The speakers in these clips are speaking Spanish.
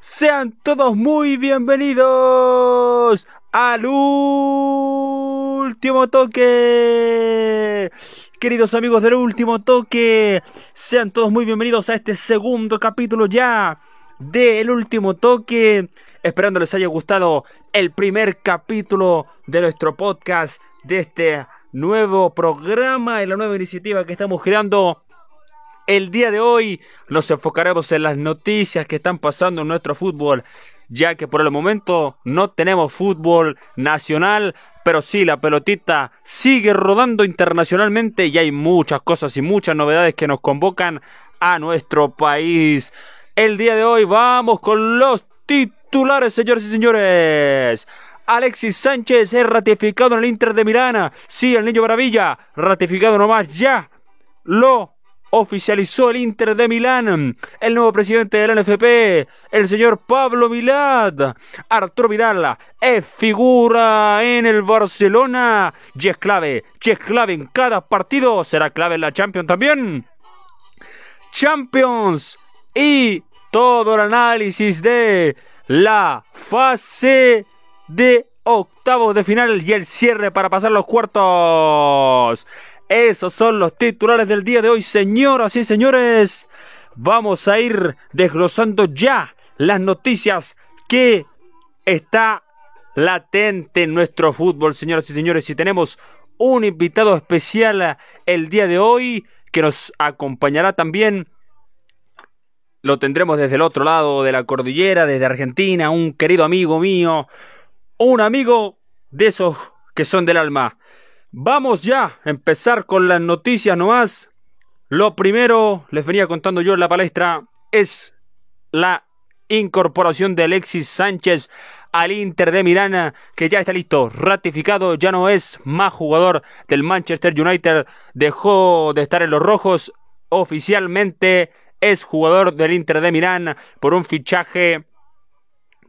Sean todos muy bienvenidos al último toque. Queridos amigos del último toque, sean todos muy bienvenidos a este segundo capítulo ya del último toque. Esperando les haya gustado el primer capítulo de nuestro podcast, de este nuevo programa y la nueva iniciativa que estamos creando el día de hoy nos enfocaremos en las noticias que están pasando en nuestro fútbol, ya que por el momento no tenemos fútbol nacional, pero sí la pelotita sigue rodando internacionalmente y hay muchas cosas y muchas novedades que nos convocan a nuestro país. El día de hoy vamos con los titulares, señores y señores. Alexis Sánchez es ratificado en el Inter de Milán. Sí, el niño maravilla, ratificado nomás ya. Lo oficializó el Inter de Milán, el nuevo presidente del NFP, el señor Pablo Milad. Arturo Vidal es figura en el Barcelona y es clave, y es clave en cada partido, será clave en la Champions también. Champions y todo el análisis de la fase de octavos de final y el cierre para pasar los cuartos. Esos son los titulares del día de hoy, señoras y señores. Vamos a ir desglosando ya las noticias que está latente en nuestro fútbol, señoras y señores. Y tenemos un invitado especial el día de hoy que nos acompañará también. Lo tendremos desde el otro lado de la cordillera, desde Argentina, un querido amigo mío, un amigo de esos que son del alma. Vamos ya a empezar con las noticias nomás. Lo primero, les venía contando yo en la palestra, es la incorporación de Alexis Sánchez al Inter de Milán, que ya está listo, ratificado, ya no es más jugador del Manchester United, dejó de estar en los rojos, oficialmente es jugador del Inter de Milán por un fichaje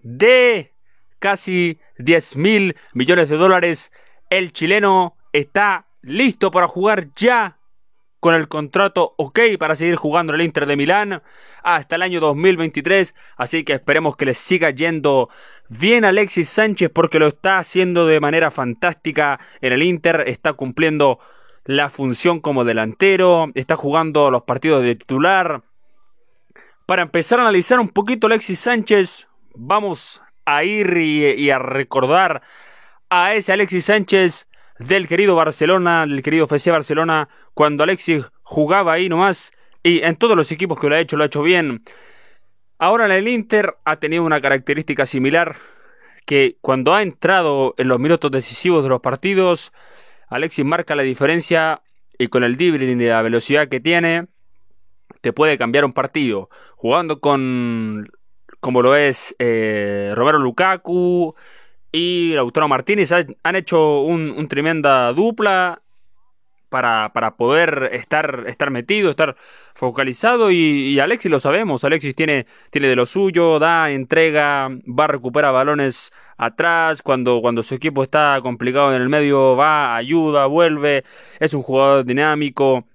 de casi 10 mil millones de dólares. El chileno está listo para jugar ya con el contrato ok para seguir jugando en el Inter de Milán hasta el año 2023. Así que esperemos que le siga yendo bien Alexis Sánchez porque lo está haciendo de manera fantástica en el Inter. Está cumpliendo la función como delantero, está jugando los partidos de titular. Para empezar a analizar un poquito Alexis Sánchez, vamos a ir y a recordar a ese Alexis Sánchez del querido Barcelona, del querido FC Barcelona, cuando Alexis jugaba ahí nomás y en todos los equipos que lo ha hecho, lo ha hecho bien. Ahora en el Inter ha tenido una característica similar que cuando ha entrado en los minutos decisivos de los partidos, Alexis marca la diferencia y con el dribbling y la velocidad que tiene, te puede cambiar un partido. Jugando con, como lo es eh, Roberto Lukaku, y Lautaro Martínez han hecho un, tremenda dupla para, para, poder estar, estar metido, estar focalizado y, Alexis lo sabemos, Alexis tiene, tiene de lo suyo, da, entrega, va a recuperar balones atrás, cuando, cuando su equipo está complicado en el medio va, ayuda, vuelve, es un jugador dinámico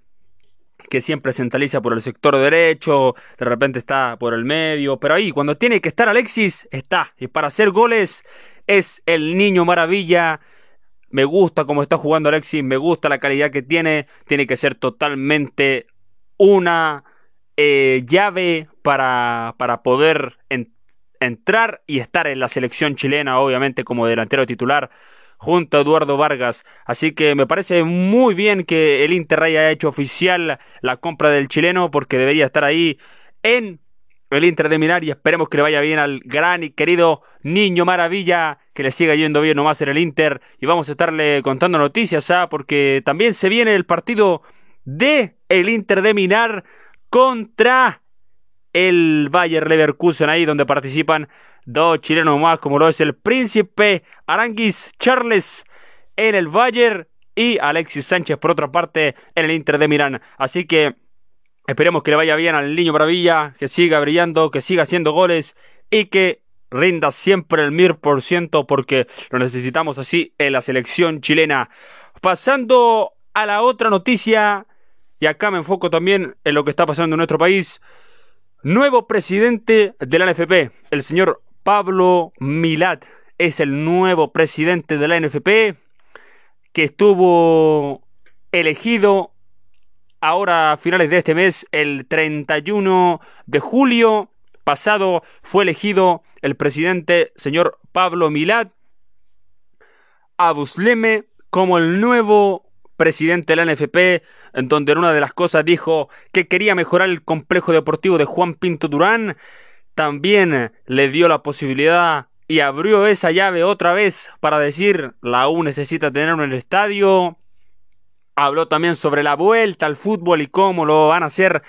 que siempre centraliza por el sector derecho, de repente está por el medio, pero ahí cuando tiene que estar Alexis, está, y para hacer goles es el niño maravilla. Me gusta cómo está jugando Alexis, me gusta la calidad que tiene. Tiene que ser totalmente una eh, llave para, para poder entrar y estar en la selección chilena, obviamente como delantero titular junto a Eduardo Vargas. Así que me parece muy bien que el Inter haya hecho oficial la compra del chileno porque debería estar ahí en el Inter de Minar y esperemos que le vaya bien al gran y querido Niño Maravilla, que le siga yendo bien nomás en el Inter y vamos a estarle contando noticias, ¿ah? porque también se viene el partido de el Inter de Minar contra el Bayer Leverkusen ahí donde participan dos chilenos más como lo es el Príncipe Aranguis Charles en el Bayer y Alexis Sánchez por otra parte en el Inter de Milán. Así que Esperemos que le vaya bien al niño Maravilla, que siga brillando, que siga haciendo goles y que rinda siempre el mil por ciento porque lo necesitamos así en la selección chilena. Pasando a la otra noticia, y acá me enfoco también en lo que está pasando en nuestro país. Nuevo presidente de la NFP, el señor Pablo Milat, es el nuevo presidente de la NFP que estuvo elegido ahora a finales de este mes, el 31 de julio pasado, fue elegido el presidente señor Pablo Milat Abusleme como el nuevo presidente de la NFP, en donde en una de las cosas dijo que quería mejorar el complejo deportivo de Juan Pinto Durán, también le dio la posibilidad y abrió esa llave otra vez para decir la U necesita tenerlo en el estadio. Habló también sobre la vuelta al fútbol y cómo lo van a hacer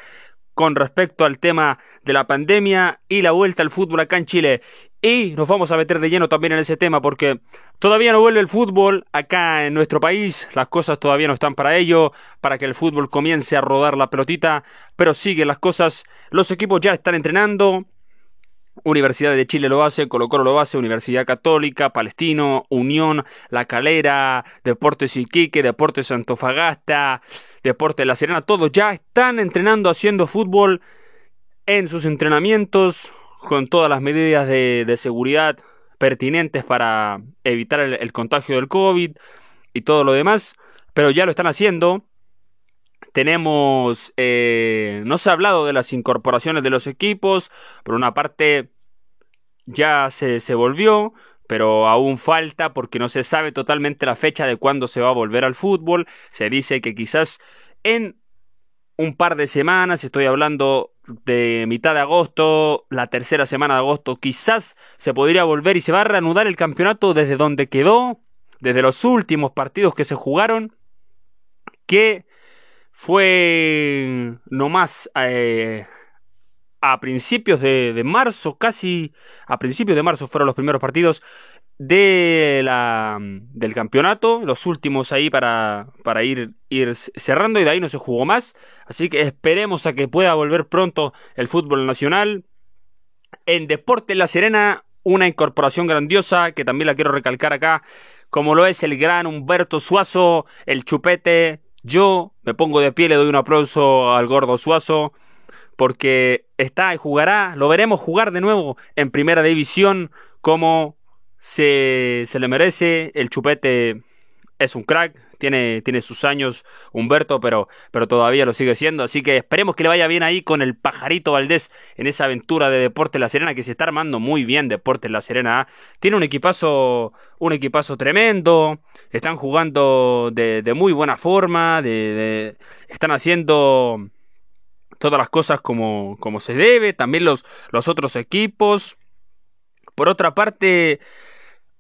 con respecto al tema de la pandemia y la vuelta al fútbol acá en Chile. Y nos vamos a meter de lleno también en ese tema porque todavía no vuelve el fútbol acá en nuestro país, las cosas todavía no están para ello, para que el fútbol comience a rodar la pelotita, pero siguen las cosas, los equipos ya están entrenando, Universidad de Chile lo hace, Colo Colo lo hace, Universidad Católica, Palestino, Unión, La Calera, Deportes Iquique, Deportes Antofagasta, Deportes La Serena, todos ya están entrenando haciendo fútbol en sus entrenamientos con todas las medidas de, seguridad pertinentes para evitar el, contagio del COVID y todo lo demás, pero ya lo están haciendo. Tenemos, eh, no se ha hablado de las incorporaciones de los equipos, por una parte ya se, se volvió, pero aún falta porque no se sabe totalmente la fecha de cuándo se va a volver al fútbol. Se dice que quizás en un par de semanas, estoy hablando de mitad de agosto, la tercera semana de agosto, quizás se podría volver y se va a reanudar el campeonato desde donde quedó, desde los últimos partidos que se jugaron, que fue nomás eh, a principios de, marzo, casi a principios de marzo fueron los primeros partidos de la, del campeonato, los últimos ahí para, para ir, ir cerrando y de ahí no se jugó más. Así que esperemos a que pueda volver pronto el fútbol nacional. En Deporte La Serena, una incorporación grandiosa que también la quiero recalcar acá, como lo es el gran Humberto Suazo, el chupete. Yo me pongo de pie, le doy un aplauso al gordo Suazo porque está y jugará, lo veremos jugar de nuevo en primera división como se, se le merece. El chupete es un crack, tiene, tiene sus años Humberto, pero, pero todavía lo sigue siendo. Así que esperemos que le vaya bien ahí con el pajarito Valdés en esa aventura de Deporte La Serena, que se está armando muy bien Deporte La Serena. ¿ah? Tiene un equipazo, un equipazo tremendo, están jugando de, muy buena forma, están haciendo todas las cosas como, como se debe, también los, los otros equipos. Por otra parte,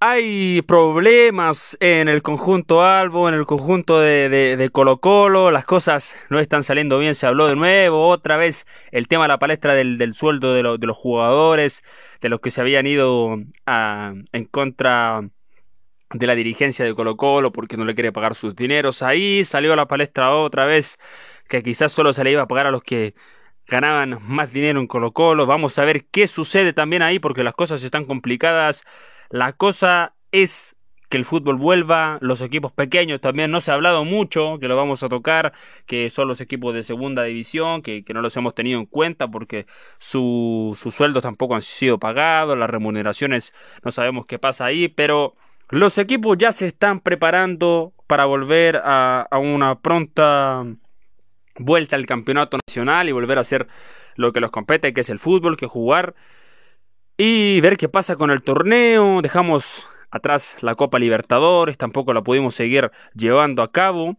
hay problemas en el conjunto Albo, en el conjunto de, Colo Colo, las cosas no están saliendo bien, se habló de nuevo, otra vez el tema de la palestra del, sueldo de, los jugadores, de los que se habían ido en contra de la dirigencia de Colo Colo porque no le quiere pagar sus dineros. Ahí salió a la palestra otra vez que quizás solo se le iba a pagar a los que ganaban más dinero en Colo Colo. Vamos a ver qué sucede también ahí porque las cosas están complicadas. La cosa es que el fútbol vuelva, los equipos pequeños también, no se ha hablado mucho, que lo vamos a tocar, que son los equipos de segunda división, que, no los hemos tenido en cuenta porque sus sueldos tampoco han sido pagados, las remuneraciones no sabemos qué pasa ahí, pero los equipos ya se están preparando para volver a, a una pronta vuelta al campeonato nacional y volver a hacer lo que los compete, que es el fútbol, que jugar y ver qué pasa con el torneo. Dejamos atrás la Copa Libertadores, tampoco la pudimos seguir llevando a cabo.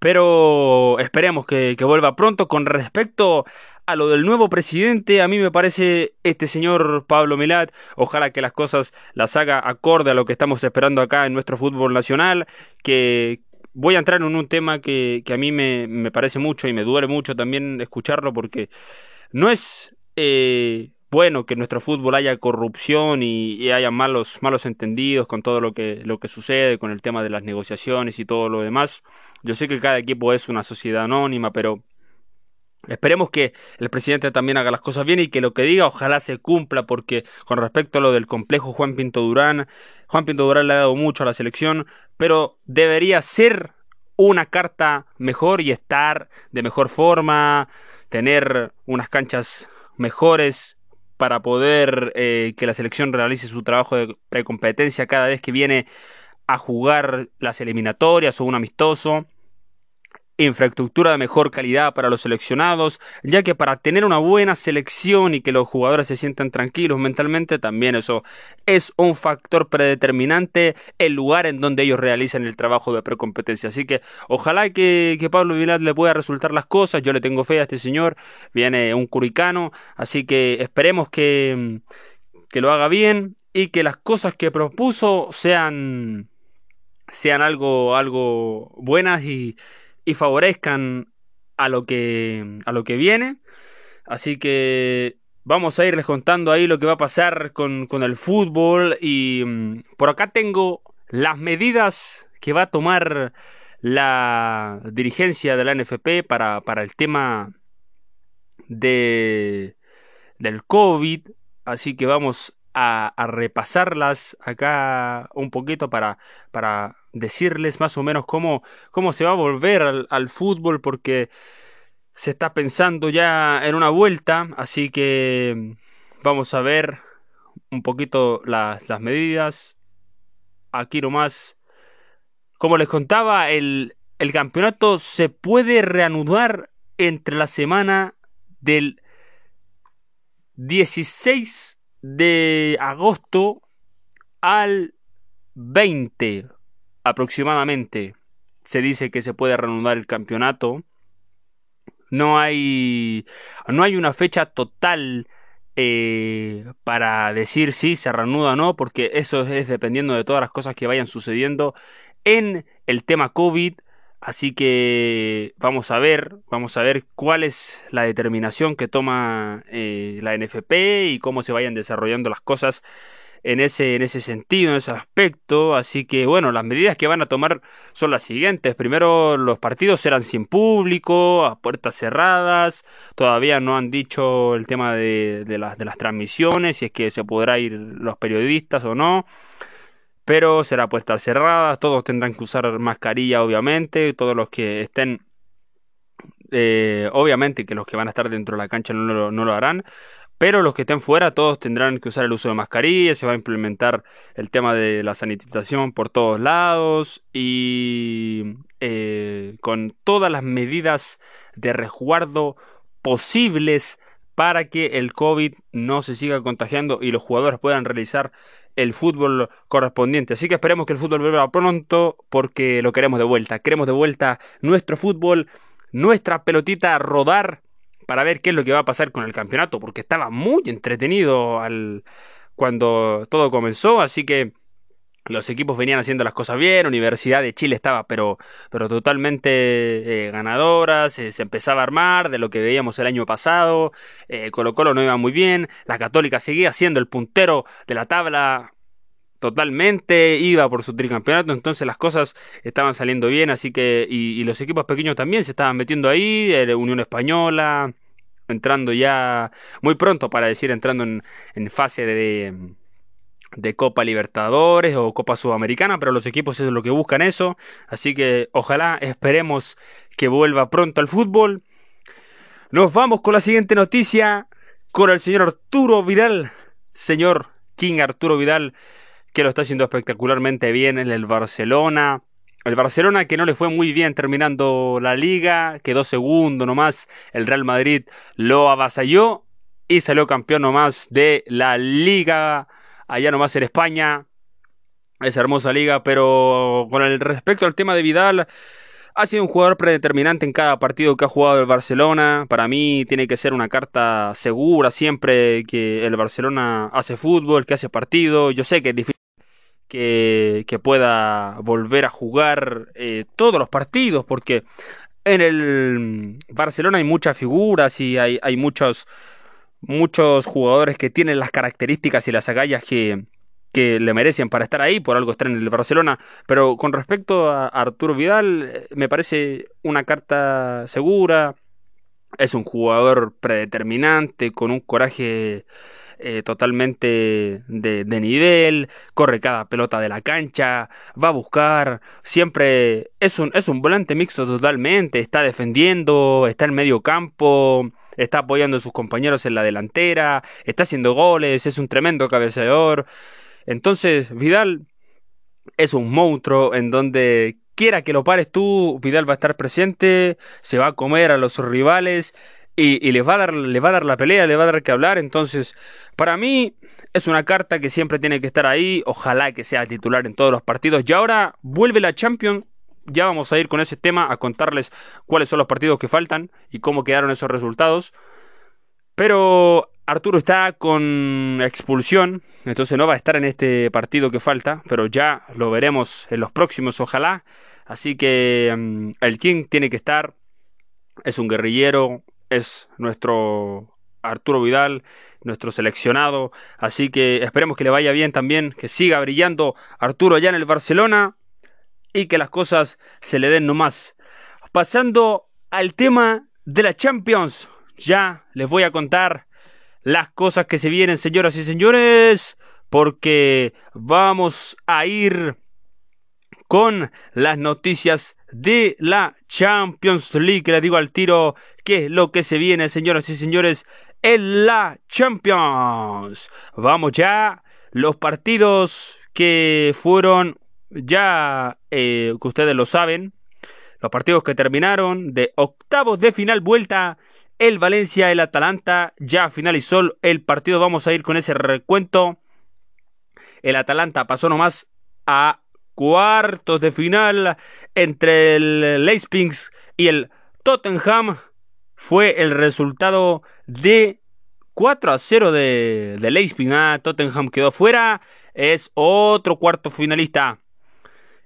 Pero esperemos que, vuelva pronto. Con respecto a lo del nuevo presidente, a mí me parece este señor Pablo Milat. Ojalá que las cosas las haga acorde a lo que estamos esperando acá en nuestro fútbol nacional. Que, voy a entrar en un tema que, a mí me, parece mucho y me duele mucho también escucharlo porque no es eh, bueno que en nuestro fútbol haya corrupción y, haya malos, malos entendidos con todo lo que, lo que sucede, con el tema de las negociaciones y todo lo demás. Yo sé que cada equipo es una sociedad anónima, pero Esperemos que el presidente también haga las cosas bien y que lo que diga ojalá se cumpla porque con respecto a lo del complejo Juan Pinto Durán, Juan Pinto Durán le ha dado mucho a la selección, pero debería ser una carta mejor y estar de mejor forma, tener unas canchas mejores para poder eh, que la selección realice su trabajo de precompetencia cada vez que viene a jugar las eliminatorias o un amistoso infraestructura de mejor calidad para los seleccionados, ya que para tener una buena selección y que los jugadores se sientan tranquilos mentalmente, también eso es un factor predeterminante el lugar en donde ellos realizan el trabajo de precompetencia. Así que ojalá que, Pablo Vilar le pueda resultar las cosas, yo le tengo fe a este señor, viene un curicano, así que esperemos que, que lo haga bien y que las cosas que propuso sean sean algo algo buenas y y favorezcan a lo que, a lo que viene. Así que vamos a irles contando ahí lo que va a pasar con, el fútbol. Y mm, por acá tengo las medidas que va a tomar la dirigencia de la NFP para, para el tema de, del COVID. Así que vamos a, a repasarlas acá un poquito para, para decirles más o menos cómo, cómo se va a volver al, fútbol porque se está pensando ya en una vuelta, así que vamos a ver un poquito las, las medidas. Aquí nomás, como les contaba, el, el campeonato se puede reanudar entre la semana del 16 de agosto al 20 aproximadamente se dice que se puede reanudar el campeonato. No hay, no hay una fecha total eh, para decir si se reanuda o no, porque eso es dependiendo de todas las cosas que vayan sucediendo en el tema COVID. Así que vamos a ver, vamos a ver cuál es la determinación que toma eh, la NFP y cómo se vayan desarrollando las cosas en ese, en ese sentido, en ese aspecto. Así que bueno, las medidas que van a tomar son las siguientes. Primero, los partidos serán sin público, a puertas cerradas. Todavía no han dicho el tema de, de, las, de las transmisiones, si es que se podrá ir los periodistas o no. Pero será puertas cerradas, todos tendrán que usar mascarilla, obviamente, todos los que estén eh, obviamente que los que van a estar dentro de la cancha no no lo harán, pero los que estén fuera, todos tendrán que usar el uso de mascarilla, se va a implementar el tema de la sanitización por todos lados y eh, con todas las medidas de resguardo posibles para que el COVID no se siga contagiando y los jugadores puedan realizar el fútbol correspondiente. Así que esperemos que el fútbol vuelva pronto porque lo queremos de vuelta. Queremos de vuelta nuestro fútbol, nuestra pelotita rodar para ver qué es lo que va a pasar con el campeonato, porque estaba muy entretenido al, cuando todo comenzó, así que los equipos venían haciendo las cosas bien, Universidad de Chile estaba pero, pero totalmente eh, ganadora, se, empezaba a armar de lo que veíamos el año pasado, eh, Colo Colo no iba muy bien, la Católica seguía siendo el puntero de la tabla totalmente, iba por su tricampeonato, entonces las cosas estaban saliendo bien, así que, y, los equipos pequeños también se estaban metiendo ahí, Unión Española, entrando ya muy pronto para decir, entrando en, fase de, de Copa Libertadores o Copa Sudamericana, pero los equipos es lo que buscan eso, así que ojalá esperemos que vuelva pronto al fútbol. Nos vamos con la siguiente noticia con el señor Arturo Vidal, señor King Arturo Vidal, que lo está haciendo espectacularmente bien en el Barcelona. El Barcelona que no le fue muy bien terminando la liga, quedó segundo nomás, el Real Madrid lo avasalló y salió campeón nomás de la liga, allá nomás en España, esa hermosa liga, pero con el respecto al tema de Vidal, ha sido un jugador predeterminante en cada partido que ha jugado el Barcelona. Para mí tiene que ser una carta segura siempre que el Barcelona hace fútbol, que hace partido. Yo sé que es difícil que, pueda volver a jugar eh, todos los partidos, porque en el Barcelona hay muchas figuras y hay, hay muchos, muchos jugadores que tienen las características y las agallas que, que le merecen para estar ahí, por algo estar en el Barcelona. Pero con respecto a Arturo Vidal, me parece una carta segura. Es un jugador predeterminante, con un coraje eh, totalmente de, de, nivel, corre cada pelota de la cancha, va a buscar, siempre es un, es un volante mixto totalmente, está defendiendo, está en medio campo, está apoyando a sus compañeros en la delantera, está haciendo goles, es un tremendo cabeceador. Entonces, Vidal es un monstruo en donde quiera que lo pares tú, Vidal va a estar presente, se va a comer a los rivales y, les, va a dar, va a dar la pelea, le va a dar que hablar. Entonces, para mí es una carta que siempre tiene que estar ahí. Ojalá que sea titular en todos los partidos. Y ahora vuelve la Champions. Ya vamos a ir con ese tema a contarles cuáles son los partidos que faltan y cómo quedaron esos resultados. Pero Arturo está con expulsión, entonces no va a estar en este partido que falta, pero ya lo veremos en los próximos, ojalá. Así que mm, el King tiene que estar, es un guerrillero, es nuestro Arturo Vidal, nuestro seleccionado, así que esperemos que le vaya bien también, que siga brillando Arturo allá en el Barcelona y que las cosas se le den nomás. Pasando al tema de la Champions, ya les voy a contar las cosas que se vienen, señoras y señores, porque vamos a ir con las noticias de la Champions League. Les digo al tiro qué es lo que se viene, señoras y señores, en la Champions. Vamos ya, los partidos que fueron ya, eh, que ustedes lo saben, los partidos que terminaron de octavos de final vuelta el Valencia, el Atalanta ya finalizó el partido. Vamos a ir con ese recuento. El Atalanta pasó nomás a cuartos de final entre el Leipzig y el Tottenham. Fue el resultado de 4 a 0 de, de Leipzig. Ah, Tottenham quedó fuera. Es otro cuarto finalista.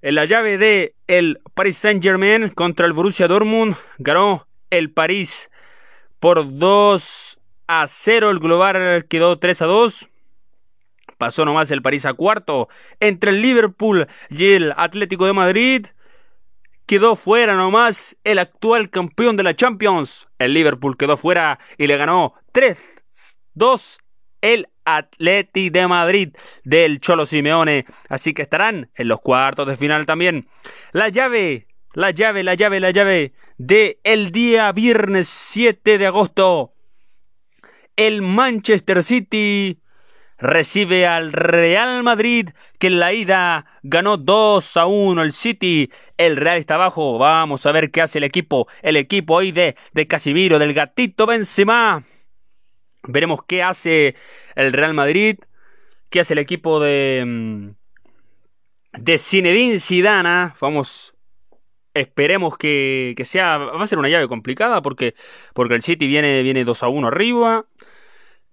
En la llave de el Paris Saint Germain contra el Borussia Dortmund ganó el París por 2 a 0. El global quedó 3 a 2. Pasó nomás el París a cuarto. Entre el Liverpool y el Atlético de Madrid. Quedó fuera nomás el actual campeón de la Champions. El Liverpool quedó fuera y le ganó 3-2 el Atleti de Madrid del Cholo Simeone. Así que estarán en los cuartos de final también. La llave la llave, la llave, la llave de el día viernes 7 de agosto. El Manchester City recibe al Real Madrid que en la ida ganó 2 a 1 el City. El Real está abajo. Vamos a ver qué hace el equipo. El equipo hoy de, de Casimiro, del gatito Benzema. Veremos qué hace el Real Madrid. ¿Qué hace el equipo de... Mm, de Zinedine Zidane? Vamos Esperemos que, sea. Va a ser una llave complicada porque, porque el City viene, viene 2 a 1 arriba.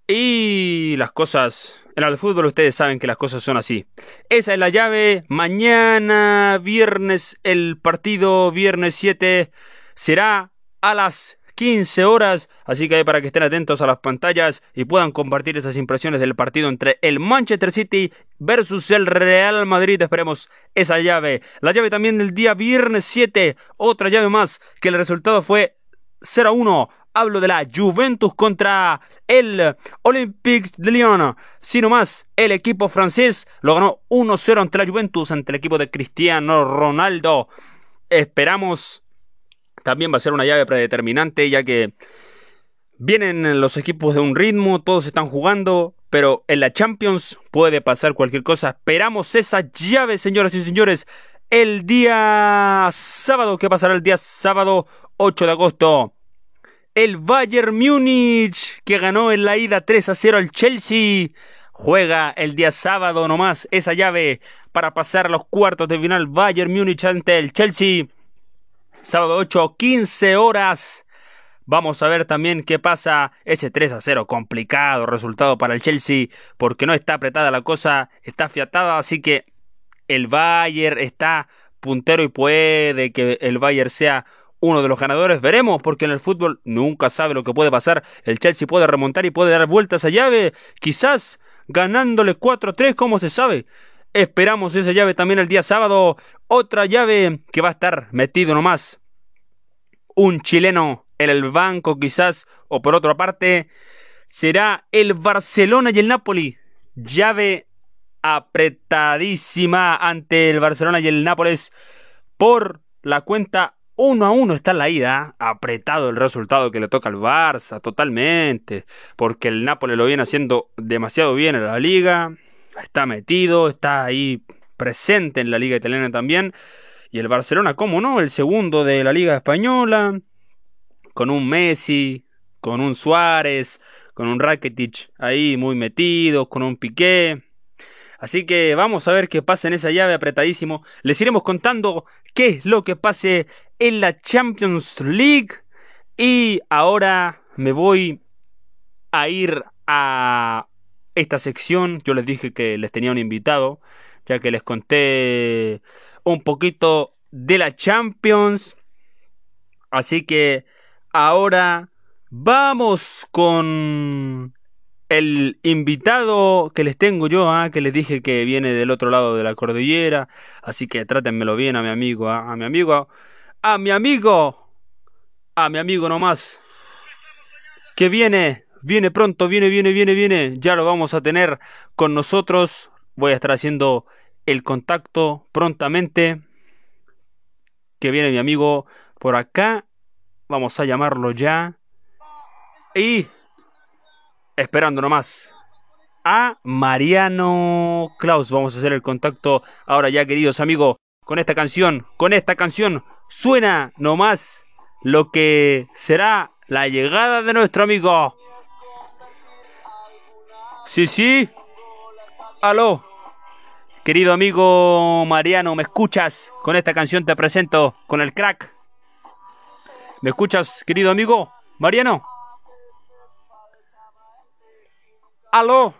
Y las cosas. En el fútbol ustedes saben que las cosas son así. Esa es la llave. Mañana, viernes, el partido, viernes 7, será a las 15 horas, así que para que estén atentos a las pantallas y puedan compartir esas impresiones del partido entre el Manchester City versus el Real Madrid. Esperemos esa llave. La llave también del día viernes 7, otra llave más, que el resultado fue 0 a 1. Hablo de la Juventus contra el Olympique de Lyon. Sino más, el equipo francés lo ganó 1-0 ante la Juventus, ante el equipo de Cristiano Ronaldo. Esperamos también va a ser una llave predeterminante, ya que vienen los equipos de un ritmo, todos están jugando, pero en la Champions puede pasar cualquier cosa. Esperamos esa llave, señoras y señores, el día sábado. ¿Qué pasará el día sábado 8 de agosto? El Bayern Múnich, que ganó en la ida 3 a 0 al Chelsea, juega el día sábado nomás esa llave para pasar los cuartos de final. Bayern Múnich ante el Chelsea. Sábado 8, 15 horas. Vamos a ver también qué pasa ese 3 a 0. Complicado resultado para el Chelsea porque no está apretada la cosa, está afiatada, así que el Bayern está puntero y puede que el Bayern sea uno de los ganadores. Veremos porque en el fútbol nunca sabe lo que puede pasar. El Chelsea puede remontar y puede dar vueltas a llave, quizás ganándole 4 a 3, como se sabe. Esperamos esa llave también el día sábado. Otra llave que va a estar metido nomás. Un chileno en el banco quizás o por otra parte. será el Barcelona y el Napoli. Llave apretadísima ante el Barcelona y el Nápoles por la cuenta 1 a 1 está la ida, apretado el resultado que le toca al Barça totalmente, porque el Nápoles lo viene haciendo demasiado bien en la liga, está metido, está ahí presente en la liga italiana también, y el Barcelona, como no, el segundo de la liga española, con un Messi, con un Suárez, con un Rakitic ahí muy metido, con un Piqué. Así que vamos a ver qué pasa en esa llave apretadísimo. Les iremos contando qué es lo que pase en la Champions League. Y ahora me voy a ir a esta sección. Yo les dije que les tenía un invitado, ya que les conté un poquito de la Champions. Así que ahora vamos con el invitado que les tengo yo, ah, que les dije que viene del otro lado de la cordillera. Así que trátenmelo bien a mi amigo, ah, a mi amigo, a mi amigo, a mi amigo nomás. Que viene, viene pronto, viene, viene, viene, viene. Ya lo vamos a tener con nosotros. Voy a estar haciendo el contacto prontamente. Que viene mi amigo por acá. Vamos a llamarlo ya. Y esperando nomás a Mariano Klaus. Vamos a hacer el contacto ahora ya, queridos amigos, con esta canción. Con esta canción suena nomás lo que será la llegada de nuestro amigo. Sí, sí. Aló. Querido amigo Mariano, ¿me escuchas? Con esta canción te presento con el crack. ¿Me escuchas, querido amigo? Mariano. ¿Aló?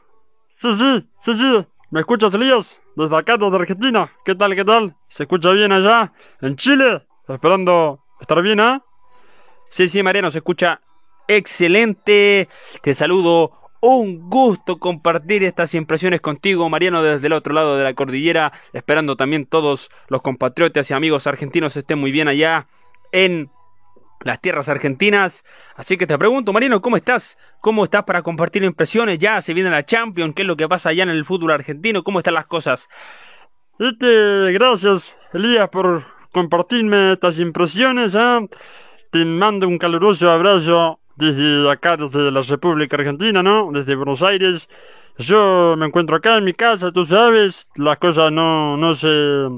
Sí, sí, sí, sí. ¿Me escuchas, Elías? Desde acá, desde Argentina. ¿Qué tal, qué tal? ¿Se escucha bien allá? ¿En Chile? Esperando estar bien, ¿ah? Sí, sí, Mariano, se escucha excelente. Te saludo. Un gusto compartir estas impresiones contigo, Mariano, desde el otro lado de la cordillera. Esperando también todos los compatriotas y amigos argentinos estén muy bien allá en las tierras argentinas. Así que te pregunto, Marino, ¿cómo estás? ¿Cómo estás para compartir impresiones? Ya se viene la Champions, ¿qué es lo que pasa allá en el fútbol argentino? ¿Cómo están las cosas? Este, gracias, Elías, por compartirme estas impresiones. ¿eh? Te mando un caluroso abrazo desde acá, desde la República Argentina, ¿no? Desde Buenos Aires. Yo me encuentro acá en mi casa, tú sabes, las cosas no, no se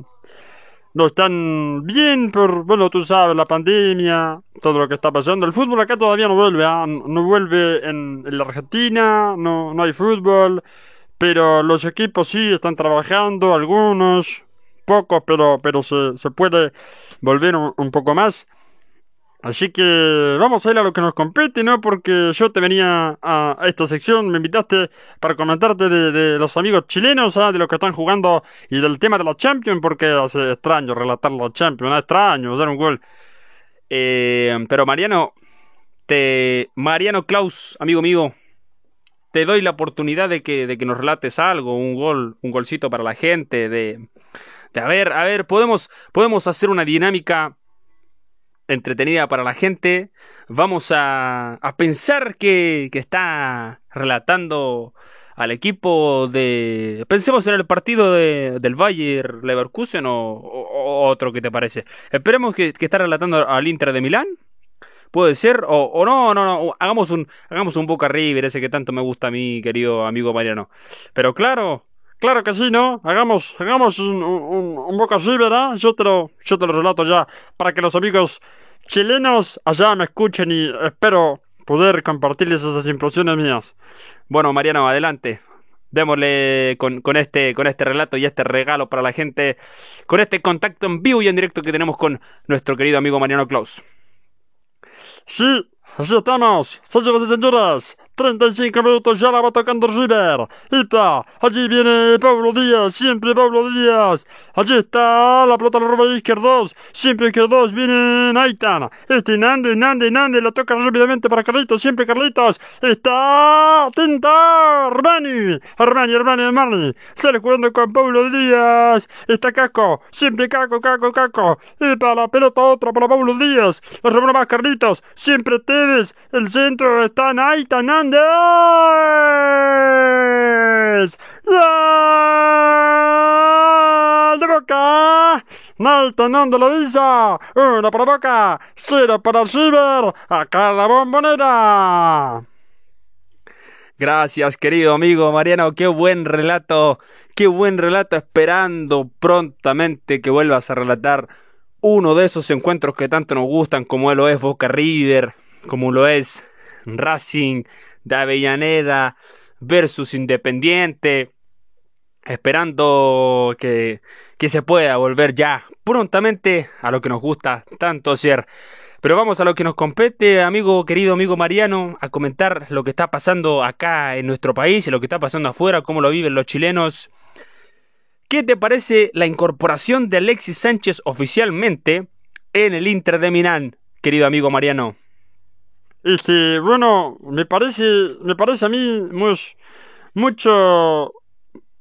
no están bien por, bueno, tú sabes, la pandemia, todo lo que está pasando. El fútbol acá todavía no vuelve, ¿ah? no vuelve en, la Argentina, no, no hay fútbol, pero los equipos sí están trabajando, algunos, pocos, pero, pero se, se puede volver un poco más. Así que vamos a ir a lo que nos compete, ¿no? Porque yo te venía a, esta sección, me invitaste para comentarte de, los amigos chilenos, ¿ah? de los que están jugando y del tema de la Champions, porque hace extraño relatar la Champions, es extraño hacer un gol. Eh, pero Mariano, te, Mariano Klaus, amigo mío, te doy la oportunidad de que, de que nos relates algo, un gol, un golcito para la gente, de, de a ver, a ver, podemos, podemos hacer una dinámica entretenida para la gente. Vamos a, pensar que, está relatando al equipo de... Pensemos en el partido de, del Bayern Leverkusen o, otro que te parece. Esperemos que, que está relatando al Inter de Milán. Puede ser, o, no, no, no, hagamos un, hagamos un Boca River, ese que tanto me gusta a mí, querido amigo Mariano. Pero claro, Claro que sí, ¿no? Hagamos, hagamos un, un, Boca River, ¿eh? Yo te, lo, yo te lo relato ya para que los amigos chilenos allá me escuchen y espero poder compartirles esas impresiones mías. Bueno, Mariano, adelante. Démosle con, con, este, con este relato y este regalo para la gente, con este contacto en vivo y en directo que tenemos con nuestro querido amigo Mariano Klaus. Sí, Así estamos, señoras y señores, 35 minutos ya la va tocando River. ¡Ipa! Allí viene Pablo Díaz, siempre Pablo Díaz. Allí está la pelota la roba izquierdos, siempre izquierdos, viene Naitan. Este Nande, Nande, Nande, la toca rápidamente para Carlitos, siempre Carlitos. Está atenta Armani, Armani, Armani, Armani. Sale jugando con Pablo Díaz. Está Caco, siempre Caco, Caco, Caco. ¡Ipa! La pelota otra para Pablo Díaz. La roba más Carlitos, siempre te El centro está en Aitan Andes. ¡Gol de Boca! Nathan Andes la visa. Una para Boca. Cero para River. Acá la bombonera. Gracias, querido amigo Mariano. Qué buen relato. Qué buen relato. Esperando prontamente que vuelvas a relatar uno de esos encuentros que tanto nos gustan, como lo es Boca River, como lo es Racing de Avellaneda versus Independiente. Esperando que, que se pueda volver ya prontamente a lo que nos gusta tanto hacer. Pero vamos a lo que nos compete, amigo, querido amigo Mariano, a comentar lo que está pasando acá en nuestro país y lo que está pasando afuera, cómo lo viven los chilenos. ¿Qué te parece la incorporación de Alexis Sánchez oficialmente en el Inter de Milán, querido amigo Mariano? Este, bueno, me parece, me parece a mí mucho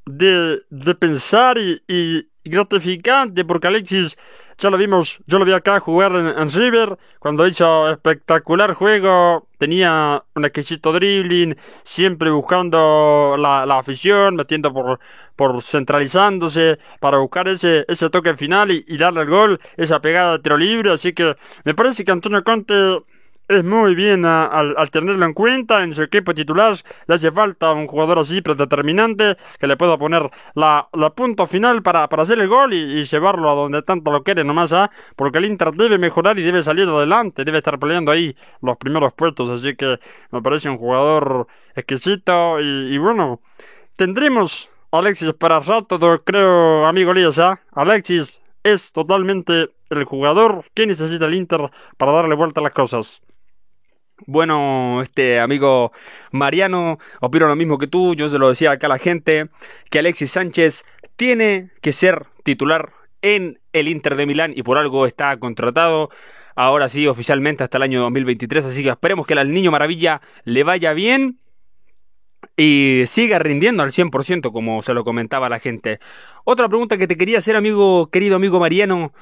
de, de pensar y, y, gratificante porque Alexis ya lo vimos, yo lo vi acá jugar en, River cuando hizo espectacular juego, tenía un exquisito dribbling, siempre buscando la, la afición, metiendo por, por centralizándose para buscar ese, ese toque final y, y darle el gol, esa pegada de tiro libre, así que me parece que Antonio Conte es muy bien al, tenerlo en cuenta en su equipo titular. Le hace falta un jugador así determinante que le pueda poner la, la punto final para, para hacer el gol y, llevarlo a donde tanto lo quiere nomás, ¿ah? porque el Inter debe mejorar y debe salir adelante, debe estar peleando ahí los primeros puestos, así que me parece un jugador exquisito y, bueno, tendremos Alexis para rato, creo, amigo Lías, ¿ah? Alexis es totalmente el jugador que necesita el Inter para darle vuelta a las cosas. Bueno, este amigo Mariano, opino lo mismo que tú, yo se lo decía acá a la gente, que Alexis Sánchez tiene que ser titular en el Inter de Milán y por algo está contratado. Ahora sí, oficialmente hasta el año 2023, así que esperemos que al Niño Maravilla le vaya bien y siga rindiendo al 100% como se lo comentaba la gente. Otra pregunta que te quería hacer, amigo, querido amigo Mariano,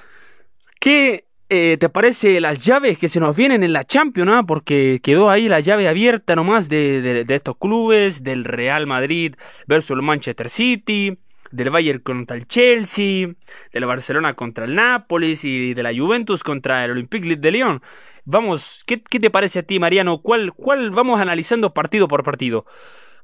¿qué eh, ¿te parece las llaves que se nos vienen en la Champions? Ah? Porque quedó ahí la llave abierta nomás de, de, de, estos clubes, del Real Madrid versus el Manchester City, del Bayern contra el Chelsea, del Barcelona contra el Nápoles y de la Juventus contra el Olympique de Lyon. Vamos, ¿qué, ¿qué, te parece a ti, Mariano? ¿Cuál, ¿Cuál vamos analizando partido por partido?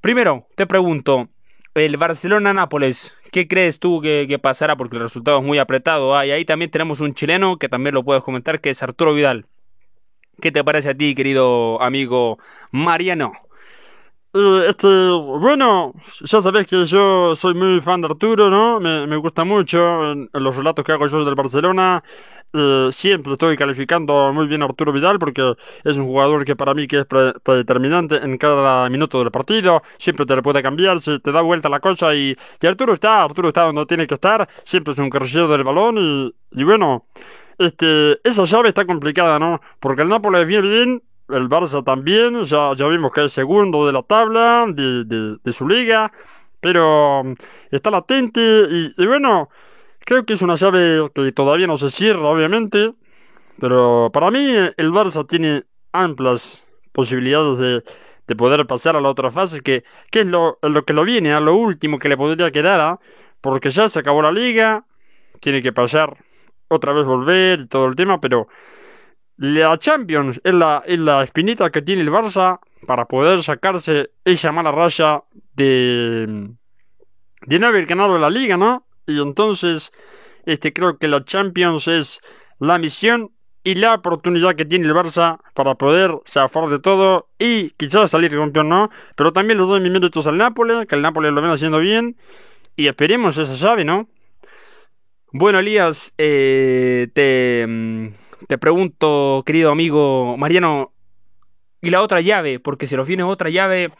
Primero, te pregunto, el Barcelona-Nápoles, ¿qué crees tú que, pasará? Porque el resultado es muy apretado. Ah, y ahí también tenemos un chileno que también lo puedes comentar, que es Arturo Vidal. ¿Qué te parece a ti, querido amigo Mariano? Eh, este, bueno, ya sabes que yo soy muy fan de Arturo, ¿no? Me, gusta mucho en, los relatos que hago yo del Barcelona. Eh, siempre estoy calificando muy bien a Arturo Vidal porque es un jugador que para mí que es predeterminante en cada minuto del partido. Siempre te le puede cambiar, se te da vuelta la cosa y, y Arturo está, Arturo está donde tiene que estar. Siempre es un carrillero del balón y, y bueno, este, esa llave está complicada, ¿no? Porque el Nápoles viene bien el Barça también, ya, ya vimos que es segundo de la tabla, de, de, su liga, pero mm, está latente y, y, bueno, creo que es una llave que todavía no se cierra, obviamente, pero para mí el Barça tiene amplias posibilidades de, de poder pasar a la otra fase, que, que es lo, lo que lo viene, a lo último que le podría quedar, ¿ah? porque ya se acabó la liga, tiene que pasar otra vez volver y todo el tema, pero la Champions es la, es la espinita que tiene el Barça para poder sacarse esa mala raya de, de no haber ganado la liga, ¿no? Y entonces, este, creo que la Champions es la misión y la oportunidad que tiene el Barça para poder zafar de todo y quizás salir campeón, ¿no? Pero también los doy mis méritos al Nápoles, que el Nápoles lo ven haciendo bien y esperemos esa llave, ¿no? Bueno, Elías, eh, te, mm, te pregunto, querido amigo Mariano, ¿y la otra llave? Porque se nos viene otra llave.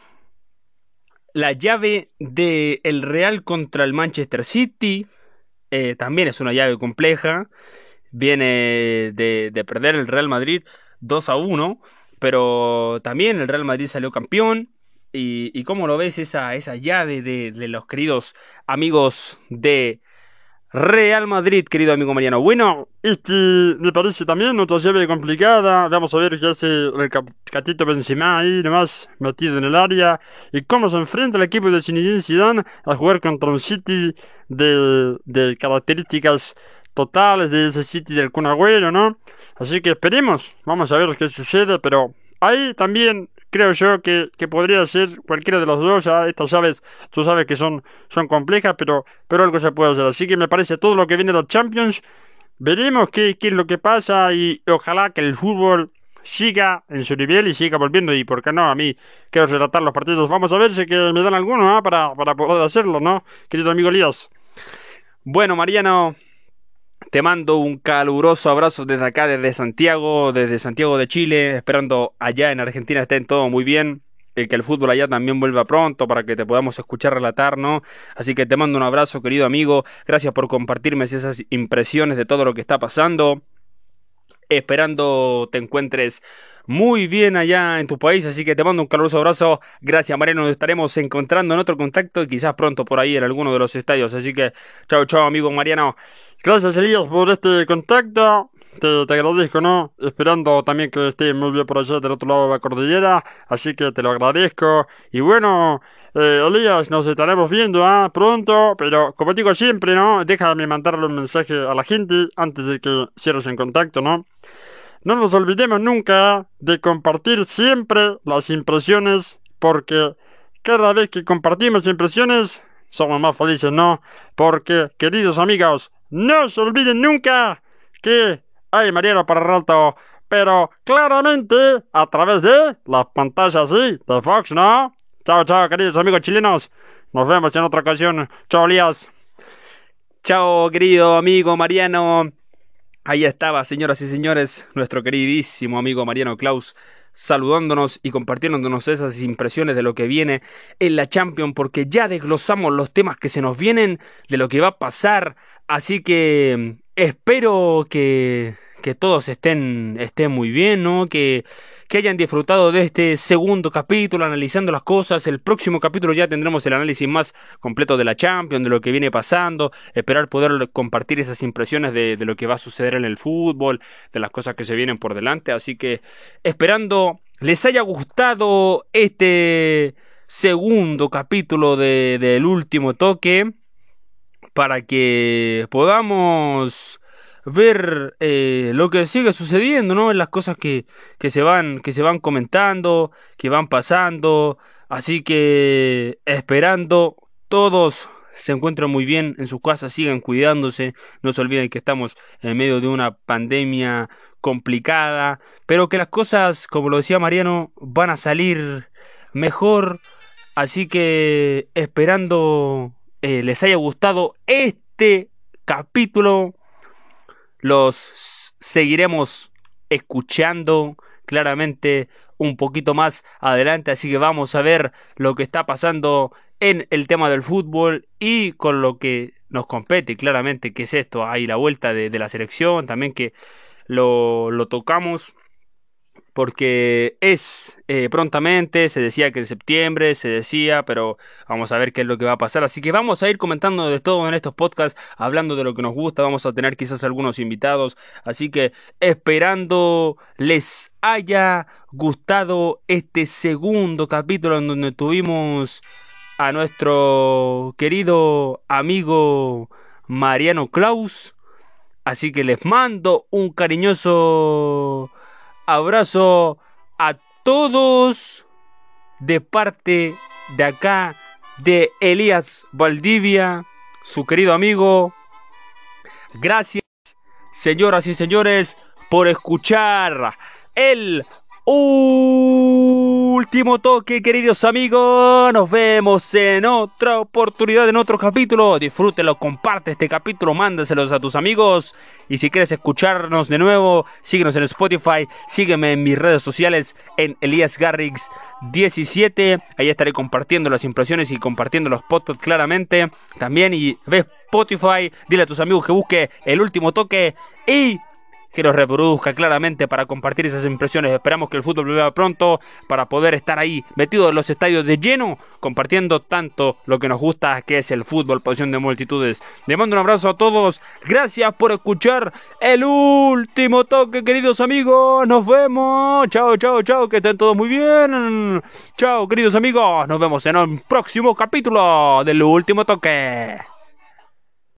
La llave del el Real contra el Manchester City. Eh, también es una llave compleja. Viene de, de, perder el Real Madrid 2 a 1. Pero también el Real Madrid salió campeón. ¿Y, y cómo lo ves esa, esa llave de, de los queridos amigos de Real Madrid, querido amigo Mariano. Bueno, Este me parece también otra llave complicada. Vamos a ver qué hace el Catito Benzema ahí nomás metido en el área. Y cómo se enfrenta el equipo de Zinedine Zidane a jugar contra un City de, de características totales de ese City del Kun Agüero, ¿no? Así que esperemos. Vamos a ver qué sucede. Pero ahí también creo yo que, que podría ser cualquiera de los dos. Ya estas llaves, tú sabes que son, son complejas, pero, pero algo se puede hacer. Así que me parece todo lo que viene de los Champions. Veremos qué, qué es lo que pasa y ojalá que el fútbol siga en su nivel y siga volviendo. Y por qué no, a mí quiero relatar los partidos. Vamos a ver si que me dan alguno ¿ah? para, para poder hacerlo, ¿no? Querido amigo Elías. bueno, Mariano, te mando un caluroso abrazo desde acá, desde Santiago, desde Santiago de Chile, esperando allá en Argentina estén todo muy bien. El que el fútbol allá también vuelva pronto para que te podamos escuchar relatar, ¿no? Así que te mando un abrazo, querido amigo. Gracias por compartirme esas impresiones de todo lo que está pasando. Esperando te encuentres muy bien allá en tu país, así que te mando un caluroso abrazo. Gracias, Mariano. Nos estaremos encontrando en otro contacto y quizás pronto por ahí en alguno de los estadios. Así que, chao, chao, amigo Mariano. Gracias Elías por este contacto. Te, te agradezco, ¿no? Esperando también que esté muy bien por allá del otro lado de la cordillera. Así que te lo agradezco. Y bueno, eh, Elías, nos estaremos viendo ¿ah? pronto. Pero como digo siempre, ¿no? Déjame mandarle un mensaje a la gente antes de que cierres en contacto, ¿no? No nos olvidemos nunca de compartir siempre las impresiones. Porque cada vez que compartimos impresiones, somos más felices, ¿no? Porque, queridos amigos, no se olviden nunca que hay Mariano para rato, pero claramente a través de las pantallas sí, de Fox, ¿no? Chao, chao, queridos amigos chilenos. Nos vemos en otra ocasión. Chao, Elías. Chao, querido amigo Mariano. Ahí estaba, señoras y señores, nuestro queridísimo amigo Mariano Klaus saludándonos y compartiéndonos esas impresiones de lo que viene en la Champions, porque ya desglosamos los temas que se nos vienen, de lo que va a pasar, así que espero que, que todos estén, estén muy bien, ¿no? Que, que hayan disfrutado de este segundo capítulo, analizando las cosas. El próximo capítulo ya tendremos el análisis más completo de la Champions, de lo que viene pasando, esperar poder compartir esas impresiones de, de lo que va a suceder en el fútbol, de las cosas que se vienen por delante. Así que esperando les haya gustado este segundo capítulo de, del último toque para que podamos ver eh, lo que sigue sucediendo, ¿no? Las cosas que, que se van, que se van comentando, que van pasando. Así que esperando todos se encuentran muy bien en sus casas, sigan cuidándose, no se olviden que estamos en medio de una pandemia complicada, pero que las cosas, como lo decía Mariano, van a salir mejor, así que esperando eh, les haya gustado este capítulo, los seguiremos escuchando claramente un poquito más adelante, así que vamos a ver lo que está pasando en el tema del fútbol y con lo que nos compete claramente, que es esto, hay la vuelta de, de la selección, también que lo, lo tocamos porque es eh, prontamente, se decía que en septiembre, se decía, pero vamos a ver qué es lo que va a pasar. Así que vamos a ir comentando de todo en estos podcasts, hablando de lo que nos gusta, vamos a tener quizás algunos invitados. Así que esperando les haya gustado este segundo capítulo en donde tuvimos a nuestro querido amigo Mariano Klaus. Así que les mando un cariñoso abrazo a todos de parte de acá de Elías Valdivia, su querido amigo. Gracias, señoras y señores, por escuchar el último toque, queridos amigos. Nos vemos en otra oportunidad, en otro capítulo. Disfrútelo, comparte este capítulo, mándaselos a tus amigos. Y si quieres escucharnos de nuevo, síguenos en Spotify, sígueme en mis redes sociales en Elías Garrix 17. Ahí estaré compartiendo las impresiones y compartiendo los podcasts claramente. También y ve Spotify, dile a tus amigos que busque el último toque y que los reproduzca claramente para compartir esas impresiones. Esperamos que el fútbol vuelva pronto para poder estar ahí metidos en los estadios de lleno, compartiendo tanto lo que nos gusta que es el fútbol, posición de multitudes. Le mando un abrazo a todos. Gracias por escuchar el último toque, queridos amigos. Nos vemos. Chao, chao, chao. Que estén todos muy bien. Chao, queridos amigos. Nos vemos en un próximo capítulo del último toque.